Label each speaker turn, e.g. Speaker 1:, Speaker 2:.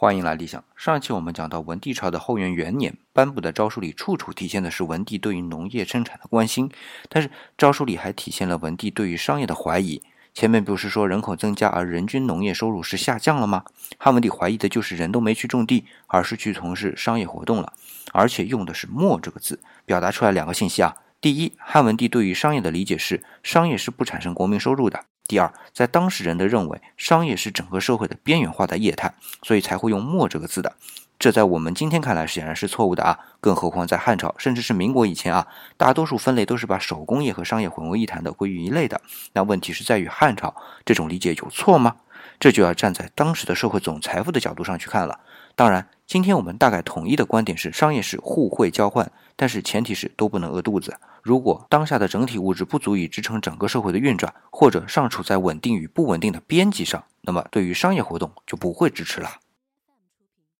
Speaker 1: 欢迎来理想。上一期我们讲到文帝朝的后元元年颁布的诏书里，处处体现的是文帝对于农业生产的关心，但是诏书里还体现了文帝对于商业的怀疑。前面不是说人口增加而人均农业收入是下降了吗？汉文帝怀疑的就是人都没去种地，而是去从事商业活动了，而且用的是“没”这个字，表达出来两个信息啊。第一，汉文帝对于商业的理解是商业是不产生国民收入的。第二，在当时人的认为，商业是整个社会的边缘化的业态，所以才会用“末”这个字的。这在我们今天看来显然是错误的啊！更何况在汉朝，甚至是民国以前啊，大多数分类都是把手工业和商业混为一谈的，归于一类的。那问题是在于汉朝这种理解有错吗？这就要站在当时的社会总财富的角度上去看了。当然，今天我们大概统一的观点是，商业是互惠交换，但是前提是都不能饿肚子。如果当下的整体物质不足以支撑整个社会的运转，或者尚处在稳定与不稳定的边际上，那么对于商业活动就不会支持了。